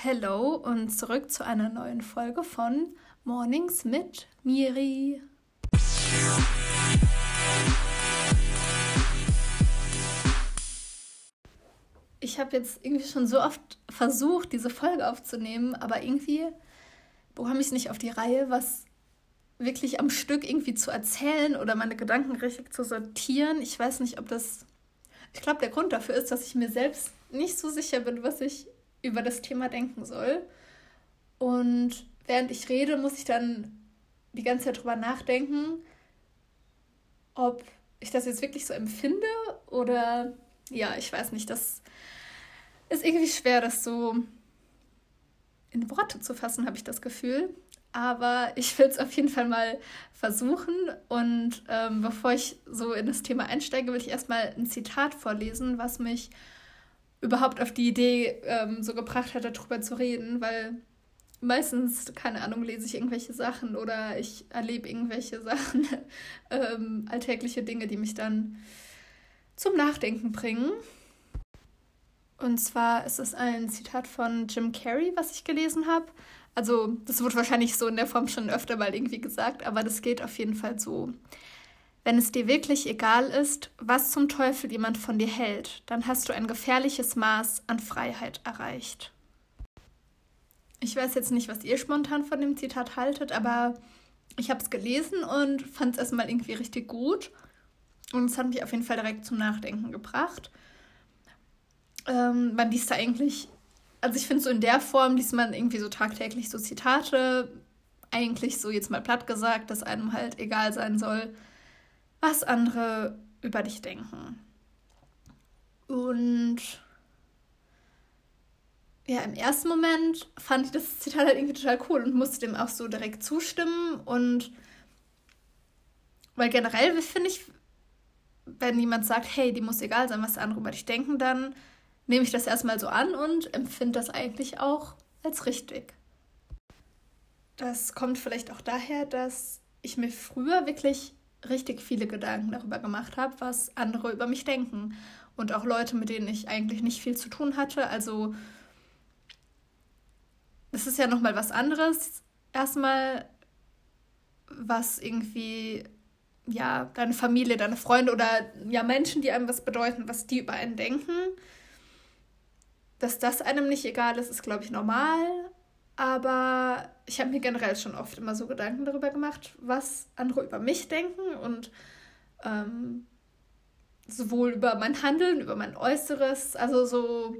Hello und zurück zu einer neuen Folge von Mornings mit Miri. Ich habe jetzt irgendwie schon so oft versucht, diese Folge aufzunehmen, aber irgendwie bekomme ich es nicht auf die Reihe, was wirklich am Stück irgendwie zu erzählen oder meine Gedanken richtig zu sortieren. Ich weiß nicht, ob das. Ich glaube, der Grund dafür ist, dass ich mir selbst nicht so sicher bin, was ich über das Thema denken soll. Und während ich rede, muss ich dann die ganze Zeit drüber nachdenken, ob ich das jetzt wirklich so empfinde oder ja, ich weiß nicht, das ist irgendwie schwer, das so in Worte zu fassen, habe ich das Gefühl. Aber ich will es auf jeden Fall mal versuchen. Und ähm, bevor ich so in das Thema einsteige, will ich erstmal ein Zitat vorlesen, was mich überhaupt auf die Idee ähm, so gebracht hat, darüber zu reden, weil meistens, keine Ahnung, lese ich irgendwelche Sachen oder ich erlebe irgendwelche Sachen, ähm, alltägliche Dinge, die mich dann zum Nachdenken bringen. Und zwar ist es ein Zitat von Jim Carrey, was ich gelesen habe. Also, das wurde wahrscheinlich so in der Form schon öfter mal irgendwie gesagt, aber das geht auf jeden Fall so. Wenn es dir wirklich egal ist, was zum Teufel jemand von dir hält, dann hast du ein gefährliches Maß an Freiheit erreicht. Ich weiß jetzt nicht, was ihr spontan von dem Zitat haltet, aber ich habe es gelesen und fand es erstmal irgendwie richtig gut. Und es hat mich auf jeden Fall direkt zum Nachdenken gebracht. Ähm, man liest da eigentlich, also ich finde so in der Form liest man irgendwie so tagtäglich so Zitate, eigentlich so jetzt mal platt gesagt, dass einem halt egal sein soll, was andere über dich denken. Und ja, im ersten Moment fand ich das Zitat halt irgendwie total cool und musste dem auch so direkt zustimmen. Und weil generell finde ich, wenn jemand sagt, hey, die muss egal sein, was andere über dich denken, dann nehme ich das erstmal so an und empfinde das eigentlich auch als richtig. Das kommt vielleicht auch daher, dass ich mir früher wirklich richtig viele Gedanken darüber gemacht habe, was andere über mich denken. Und auch Leute, mit denen ich eigentlich nicht viel zu tun hatte. Also es ist ja nochmal was anderes. Erstmal, was irgendwie, ja, deine Familie, deine Freunde oder ja, Menschen, die einem was bedeuten, was die über einen denken. Dass das einem nicht egal ist, ist, glaube ich, normal. Aber ich habe mir generell schon oft immer so Gedanken darüber gemacht, was andere über mich denken und ähm, sowohl über mein Handeln, über mein Äußeres, also so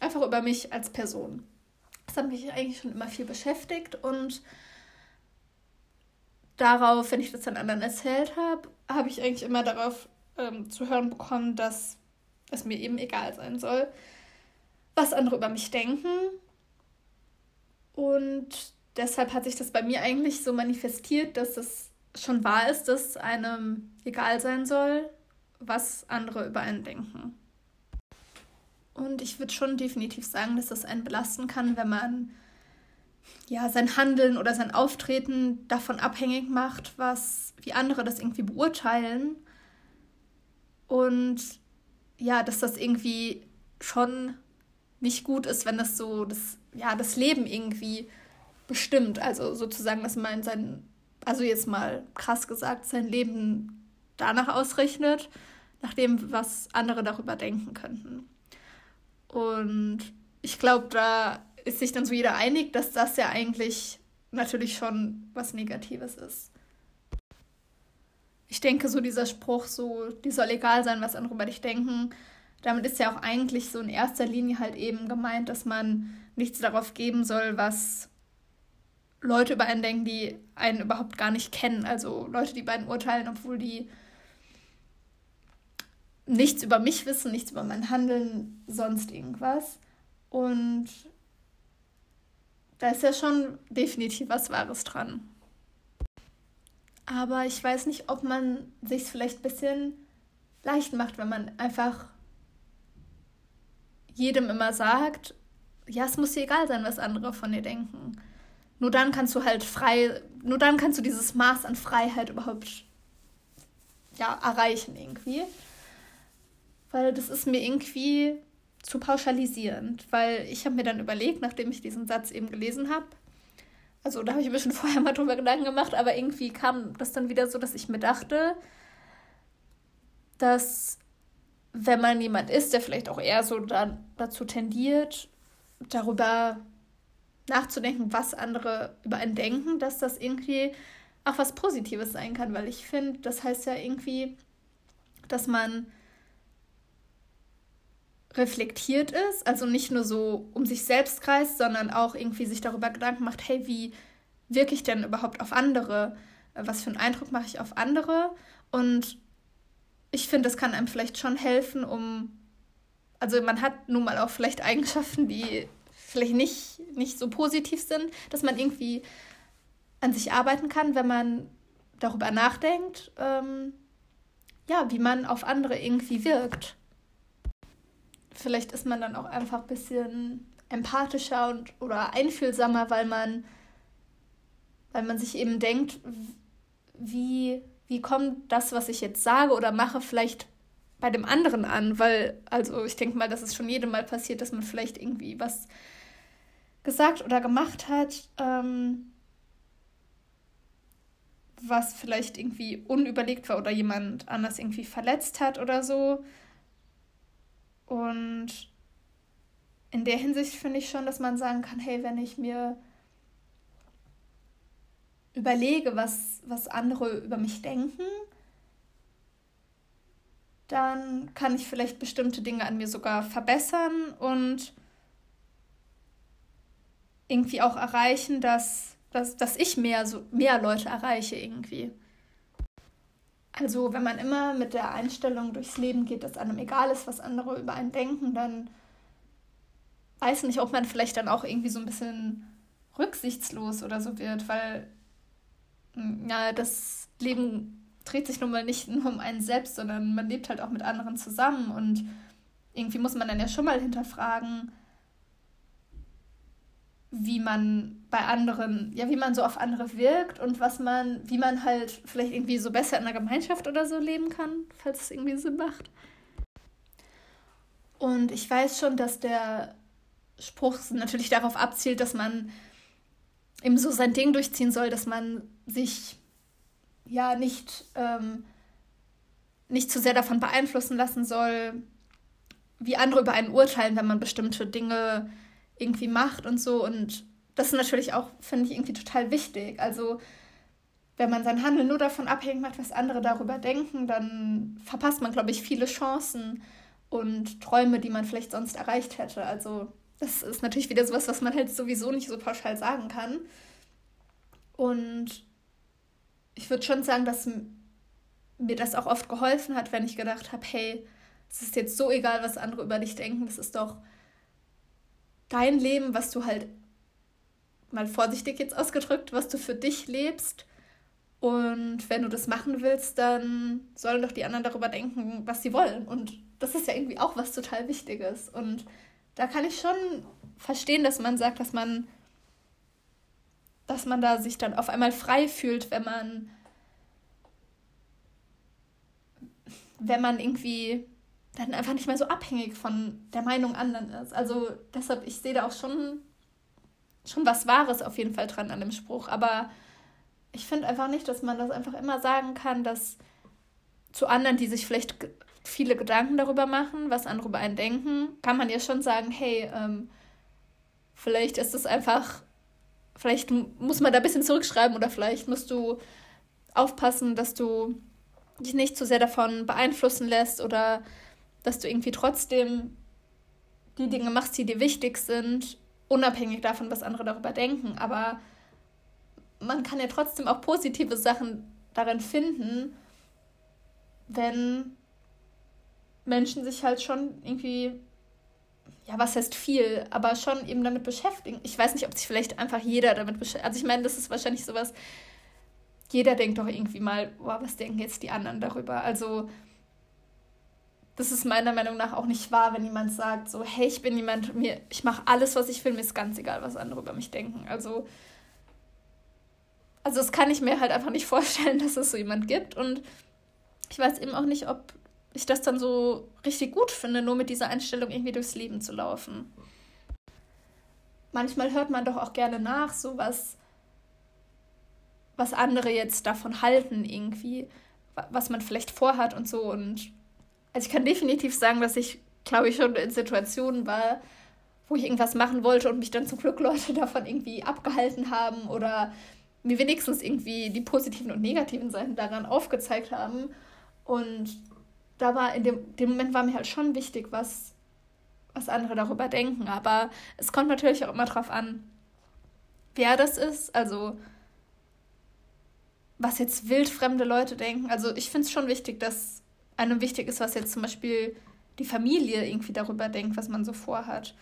einfach über mich als Person. Das hat mich eigentlich schon immer viel beschäftigt und darauf, wenn ich das dann anderen erzählt habe, habe ich eigentlich immer darauf ähm, zu hören bekommen, dass es mir eben egal sein soll, was andere über mich denken und deshalb hat sich das bei mir eigentlich so manifestiert, dass es schon wahr ist, dass einem egal sein soll, was andere über einen denken. Und ich würde schon definitiv sagen, dass das einen belasten kann, wenn man ja sein Handeln oder sein Auftreten davon abhängig macht, was wie andere das irgendwie beurteilen. Und ja, dass das irgendwie schon nicht gut ist, wenn das so das ja, das Leben irgendwie bestimmt. Also sozusagen, dass man sein, also jetzt mal krass gesagt, sein Leben danach ausrechnet, nach dem, was andere darüber denken könnten. Und ich glaube, da ist sich dann so jeder einig, dass das ja eigentlich natürlich schon was Negatives ist. Ich denke, so dieser Spruch, so, die soll egal sein, was andere über dich denken, damit ist ja auch eigentlich so in erster Linie halt eben gemeint, dass man nichts darauf geben soll, was Leute über einen denken, die einen überhaupt gar nicht kennen. Also Leute, die bei einen urteilen, obwohl die nichts über mich wissen, nichts über mein Handeln, sonst irgendwas. Und da ist ja schon definitiv was Wahres dran. Aber ich weiß nicht, ob man sich vielleicht ein bisschen leicht macht, wenn man einfach jedem immer sagt, ja, es muss dir egal sein, was andere von dir denken. Nur dann kannst du halt frei, nur dann kannst du dieses Maß an Freiheit überhaupt ja, erreichen irgendwie. Weil das ist mir irgendwie zu pauschalisierend, weil ich habe mir dann überlegt, nachdem ich diesen Satz eben gelesen habe, also da habe ich ein bisschen vorher mal drüber Gedanken gemacht, aber irgendwie kam das dann wieder so, dass ich mir dachte, dass wenn man jemand ist, der vielleicht auch eher so da, dazu tendiert, darüber nachzudenken, was andere über einen denken, dass das irgendwie auch was Positives sein kann, weil ich finde, das heißt ja irgendwie, dass man reflektiert ist, also nicht nur so um sich selbst kreist, sondern auch irgendwie sich darüber Gedanken macht, hey, wie wirke ich denn überhaupt auf andere? Was für einen Eindruck mache ich auf andere? Und ich finde, das kann einem vielleicht schon helfen, um, also man hat nun mal auch vielleicht Eigenschaften, die vielleicht nicht, nicht so positiv sind, dass man irgendwie an sich arbeiten kann, wenn man darüber nachdenkt, ähm, ja, wie man auf andere irgendwie wirkt. Vielleicht ist man dann auch einfach ein bisschen empathischer und oder einfühlsamer, weil man, weil man sich eben denkt, wie, wie kommt das, was ich jetzt sage oder mache, vielleicht bei dem anderen an, weil, also ich denke mal, dass es schon jedem Mal passiert, dass man vielleicht irgendwie was gesagt oder gemacht hat, ähm, was vielleicht irgendwie unüberlegt war oder jemand anders irgendwie verletzt hat oder so. Und in der Hinsicht finde ich schon, dass man sagen kann, hey, wenn ich mir überlege, was, was andere über mich denken, dann kann ich vielleicht bestimmte Dinge an mir sogar verbessern und irgendwie auch erreichen, dass, dass, dass ich mehr, so, mehr Leute erreiche irgendwie. Also wenn man immer mit der Einstellung durchs Leben geht, dass einem egal ist, was andere über einen denken, dann weiß nicht, ob man vielleicht dann auch irgendwie so ein bisschen rücksichtslos oder so wird, weil ja, das Leben dreht sich nun mal nicht nur um einen selbst, sondern man lebt halt auch mit anderen zusammen und irgendwie muss man dann ja schon mal hinterfragen, wie man bei anderen, ja, wie man so auf andere wirkt und was man, wie man halt vielleicht irgendwie so besser in einer Gemeinschaft oder so leben kann, falls es irgendwie Sinn macht. Und ich weiß schon, dass der Spruch natürlich darauf abzielt, dass man eben so sein Ding durchziehen soll, dass man sich ja nicht, ähm, nicht zu sehr davon beeinflussen lassen soll, wie andere über einen urteilen, wenn man bestimmte Dinge irgendwie macht und so. Und das ist natürlich auch, finde ich, irgendwie total wichtig. Also, wenn man sein Handeln nur davon abhängig macht, was andere darüber denken, dann verpasst man, glaube ich, viele Chancen und Träume, die man vielleicht sonst erreicht hätte. Also, das ist natürlich wieder sowas, was man halt sowieso nicht so pauschal sagen kann. Und ich würde schon sagen, dass mir das auch oft geholfen hat, wenn ich gedacht habe, hey, es ist jetzt so egal, was andere über dich denken, das ist doch dein Leben, was du halt, mal vorsichtig jetzt ausgedrückt, was du für dich lebst. Und wenn du das machen willst, dann sollen doch die anderen darüber denken, was sie wollen. Und das ist ja irgendwie auch was total Wichtiges. Und da kann ich schon verstehen, dass man sagt, dass man, dass man da sich dann auf einmal frei fühlt, wenn man, wenn man irgendwie dann einfach nicht mehr so abhängig von der Meinung anderen ist. Also deshalb, ich sehe da auch schon, schon was Wahres auf jeden Fall dran an dem Spruch. Aber ich finde einfach nicht, dass man das einfach immer sagen kann, dass zu anderen, die sich vielleicht viele Gedanken darüber machen, was andere über einen denken, kann man ja schon sagen, hey, ähm, vielleicht ist es einfach, vielleicht muss man da ein bisschen zurückschreiben oder vielleicht musst du aufpassen, dass du dich nicht zu sehr davon beeinflussen lässt oder dass du irgendwie trotzdem die Dinge machst, die dir wichtig sind, unabhängig davon, was andere darüber denken. Aber man kann ja trotzdem auch positive Sachen darin finden, wenn Menschen sich halt schon irgendwie, ja, was heißt viel, aber schon eben damit beschäftigen. Ich weiß nicht, ob sich vielleicht einfach jeder damit beschäftigt. Also ich meine, das ist wahrscheinlich sowas, jeder denkt doch irgendwie mal, boah, was denken jetzt die anderen darüber? Also das ist meiner Meinung nach auch nicht wahr, wenn jemand sagt, so, hey, ich bin jemand, mir, ich mache alles, was ich will, mir ist ganz egal, was andere über mich denken. Also, also das kann ich mir halt einfach nicht vorstellen, dass es so jemand gibt. Und ich weiß eben auch nicht, ob ich das dann so richtig gut finde, nur mit dieser Einstellung irgendwie durchs Leben zu laufen. Manchmal hört man doch auch gerne nach, so was, was andere jetzt davon halten, irgendwie, was man vielleicht vorhat und so. Und also ich kann definitiv sagen, dass ich, glaube ich, schon in Situationen war, wo ich irgendwas machen wollte und mich dann zum Glück Leute davon irgendwie abgehalten haben oder mir wenigstens irgendwie die positiven und negativen Seiten daran aufgezeigt haben. Und da war in dem, dem Moment war mir halt schon wichtig, was, was andere darüber denken. Aber es kommt natürlich auch immer drauf an, wer das ist. Also was jetzt wildfremde Leute denken. Also ich finde es schon wichtig, dass einem wichtig ist, was jetzt zum Beispiel die Familie irgendwie darüber denkt, was man so vorhat.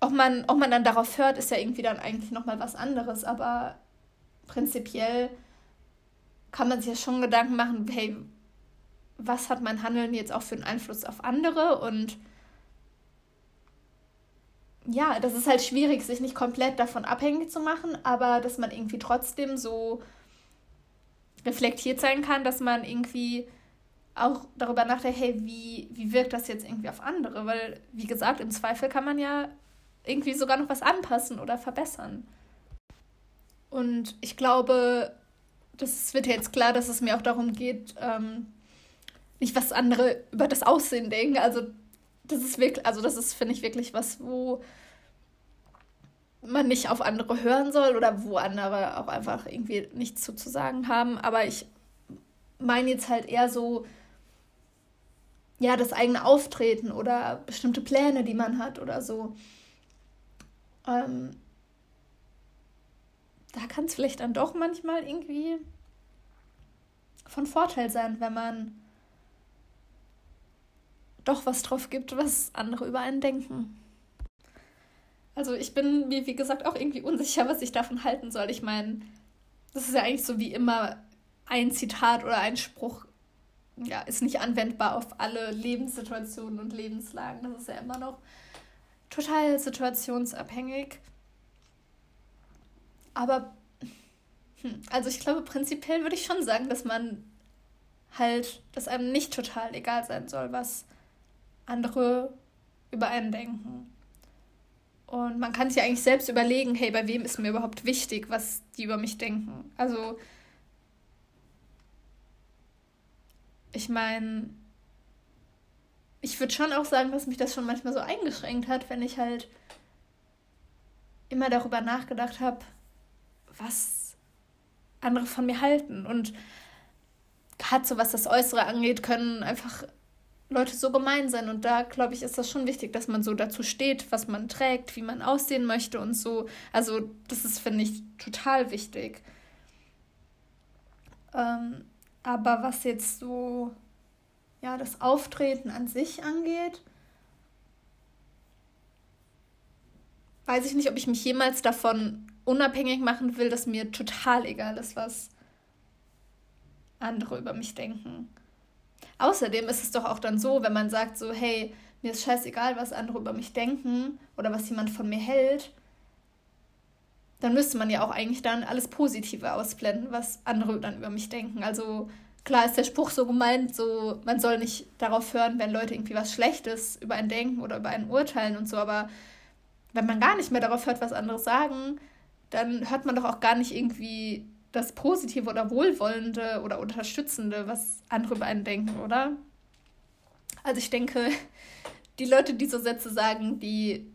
Ob man, ob man dann darauf hört, ist ja irgendwie dann eigentlich nochmal was anderes, aber prinzipiell kann man sich ja schon Gedanken machen, hey, was hat mein Handeln jetzt auch für einen Einfluss auf andere und ja, das ist halt schwierig, sich nicht komplett davon abhängig zu machen, aber dass man irgendwie trotzdem so reflektiert sein kann, dass man irgendwie auch darüber nachdenkt, hey, wie, wie wirkt das jetzt irgendwie auf andere? Weil, wie gesagt, im Zweifel kann man ja irgendwie sogar noch was anpassen oder verbessern. Und ich glaube, das wird jetzt klar, dass es mir auch darum geht, ähm, nicht was andere über das Aussehen denken. Also das ist wirklich, also das ist, finde ich, wirklich was, wo man nicht auf andere hören soll oder wo andere auch einfach irgendwie nichts zu, zu sagen haben. Aber ich meine jetzt halt eher so, ja, das eigene Auftreten oder bestimmte Pläne, die man hat oder so. Ähm, da kann es vielleicht dann doch manchmal irgendwie von Vorteil sein, wenn man doch was drauf gibt, was andere über einen denken. Also ich bin mir, wie gesagt, auch irgendwie unsicher, was ich davon halten soll. Ich meine, das ist ja eigentlich so wie immer ein Zitat oder ein Spruch, ja, ist nicht anwendbar auf alle Lebenssituationen und Lebenslagen. Das ist ja immer noch total situationsabhängig. Aber, hm, also ich glaube, prinzipiell würde ich schon sagen, dass man halt, dass einem nicht total egal sein soll, was andere über einen denken. Und man kann sich eigentlich selbst überlegen, hey, bei wem ist mir überhaupt wichtig, was die über mich denken. Also, ich meine, ich würde schon auch sagen, dass mich das schon manchmal so eingeschränkt hat, wenn ich halt immer darüber nachgedacht habe, was andere von mir halten. Und gerade so was das Äußere angeht, können einfach Leute so gemein sein. Und da, glaube ich, ist das schon wichtig, dass man so dazu steht, was man trägt, wie man aussehen möchte und so. Also, das ist, finde ich, total wichtig. Ähm, aber was jetzt so, ja, das Auftreten an sich angeht, weiß ich nicht, ob ich mich jemals davon unabhängig machen will, dass mir total egal ist, was andere über mich denken. Außerdem ist es doch auch dann so, wenn man sagt so, hey, mir ist scheißegal, was andere über mich denken oder was jemand von mir hält, dann müsste man ja auch eigentlich dann alles Positive ausblenden, was andere dann über mich denken. Also klar ist der Spruch so gemeint, so man soll nicht darauf hören, wenn Leute irgendwie was Schlechtes über einen denken oder über einen urteilen und so, aber wenn man gar nicht mehr darauf hört, was andere sagen, dann hört man doch auch gar nicht irgendwie das Positive oder Wohlwollende oder Unterstützende, was andere über einen denken, oder? Also ich denke, die Leute, die so Sätze sagen, die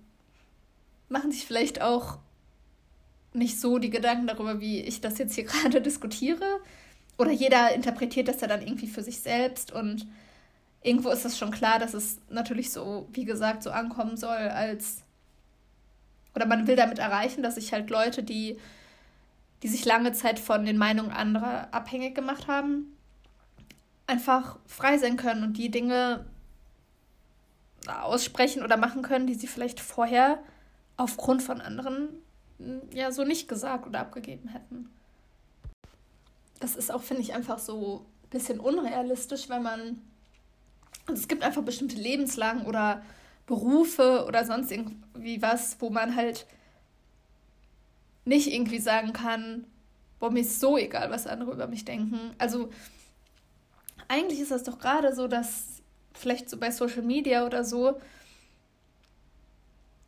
machen sich vielleicht auch nicht so die Gedanken darüber, wie ich das jetzt hier gerade diskutiere. Oder jeder interpretiert das ja dann irgendwie für sich selbst und irgendwo ist es schon klar, dass es natürlich so, wie gesagt, so ankommen soll, als oder man will damit erreichen, dass sich halt Leute, die die sich lange Zeit von den Meinungen anderer abhängig gemacht haben, einfach frei sein können und die Dinge aussprechen oder machen können, die sie vielleicht vorher aufgrund von anderen hm, ja so nicht gesagt oder abgegeben hätten. Das ist auch, finde ich, einfach so ein bisschen unrealistisch, wenn man. Also es gibt einfach bestimmte Lebenslagen oder Berufe oder sonst irgendwie was, wo man halt nicht irgendwie sagen kann, boah, mir ist so egal, was andere über mich denken. Also eigentlich ist das doch gerade so, dass vielleicht so bei Social Media oder so,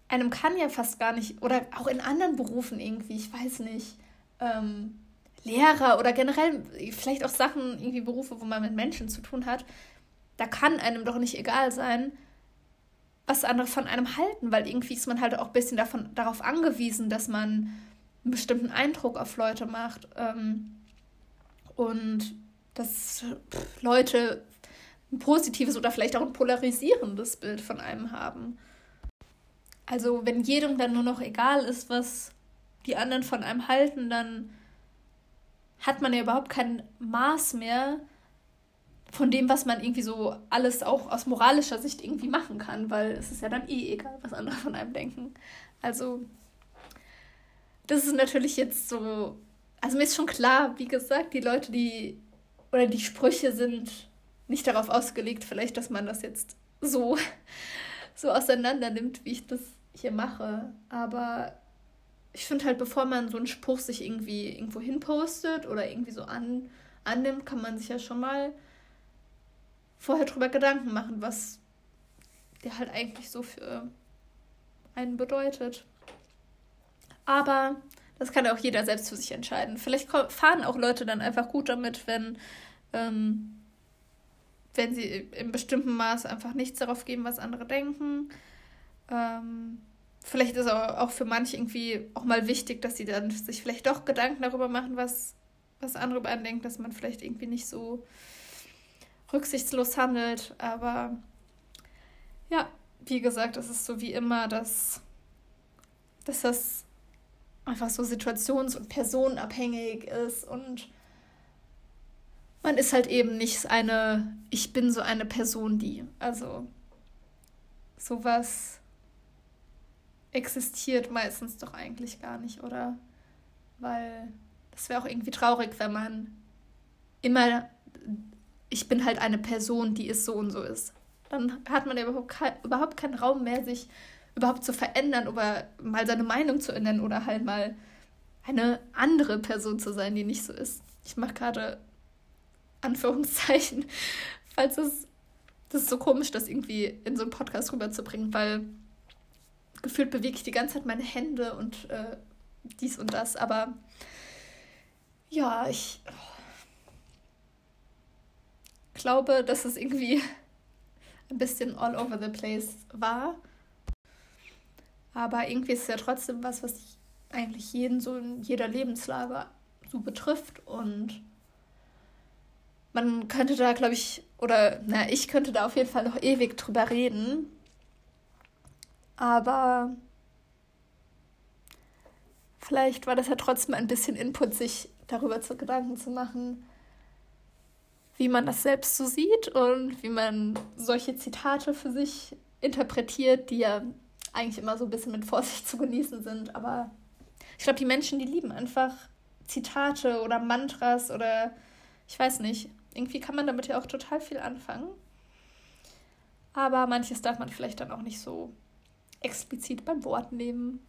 einem kann ja fast gar nicht, oder auch in anderen Berufen irgendwie, ich weiß nicht, ähm, Lehrer oder generell vielleicht auch Sachen, irgendwie Berufe, wo man mit Menschen zu tun hat, da kann einem doch nicht egal sein, was andere von einem halten, weil irgendwie ist man halt auch ein bisschen davon, darauf angewiesen, dass man einen bestimmten Eindruck auf Leute macht ähm, und dass Leute ein positives oder vielleicht auch ein polarisierendes Bild von einem haben. Also wenn jedem dann nur noch egal ist, was die anderen von einem halten, dann hat man ja überhaupt kein Maß mehr von dem, was man irgendwie so alles auch aus moralischer Sicht irgendwie machen kann, weil es ist ja dann eh egal, was andere von einem denken. Also, das ist natürlich jetzt so. Also, mir ist schon klar, wie gesagt, die Leute, die. oder die Sprüche sind nicht darauf ausgelegt, vielleicht, dass man das jetzt so, so auseinander nimmt, wie ich das hier mache. Aber ich finde halt, bevor man so einen Spruch sich irgendwie irgendwo hinpostet oder irgendwie so an, annimmt, kann man sich ja schon mal vorher drüber Gedanken machen, was der halt eigentlich so für einen bedeutet. Aber das kann auch jeder selbst für sich entscheiden. Vielleicht fahren auch Leute dann einfach gut damit, wenn, ähm, wenn sie in bestimmten Maß einfach nichts darauf geben, was andere denken. Ähm, vielleicht ist auch für manche irgendwie auch mal wichtig, dass sie dann sich vielleicht doch Gedanken darüber machen, was, was andere über einen denken, dass man vielleicht irgendwie nicht so rücksichtslos handelt. Aber ja, wie gesagt, es ist so wie immer, dass, dass das einfach so situations- und personenabhängig ist und man ist halt eben nicht eine, ich bin so eine Person, die. Also sowas existiert meistens doch eigentlich gar nicht, oder? Weil das wäre auch irgendwie traurig, wenn man immer, ich bin halt eine Person, die ist so und so ist. Dann hat man ja überhaupt, kein, überhaupt keinen Raum mehr, sich überhaupt zu verändern oder mal seine Meinung zu ändern oder halt mal eine andere Person zu sein, die nicht so ist. Ich mache gerade Anführungszeichen, falls es das ist so komisch, das irgendwie in so einen Podcast rüberzubringen, weil gefühlt bewege ich die ganze Zeit meine Hände und äh, dies und das, aber ja, ich glaube, dass es irgendwie ein bisschen all over the place war. Aber irgendwie ist es ja trotzdem was, was eigentlich jeden so in jeder Lebenslage so betrifft. Und man könnte da, glaube ich, oder na, ich könnte da auf jeden Fall noch ewig drüber reden. Aber vielleicht war das ja trotzdem ein bisschen Input, sich darüber zu Gedanken zu machen, wie man das selbst so sieht und wie man solche Zitate für sich interpretiert, die ja eigentlich immer so ein bisschen mit Vorsicht zu genießen sind. Aber ich glaube, die Menschen, die lieben einfach Zitate oder Mantras oder ich weiß nicht. Irgendwie kann man damit ja auch total viel anfangen. Aber manches darf man vielleicht dann auch nicht so explizit beim Wort nehmen.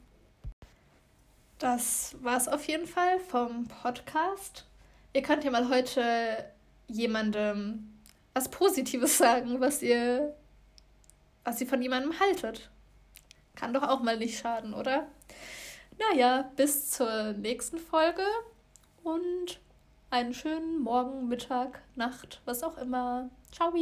Das war es auf jeden Fall vom Podcast. Ihr könnt ja mal heute jemandem was Positives sagen, was ihr, was ihr von jemandem haltet. Kann doch auch mal nicht schaden, oder? Naja, bis zur nächsten Folge und einen schönen Morgen, Mittag, Nacht, was auch immer. Ciao!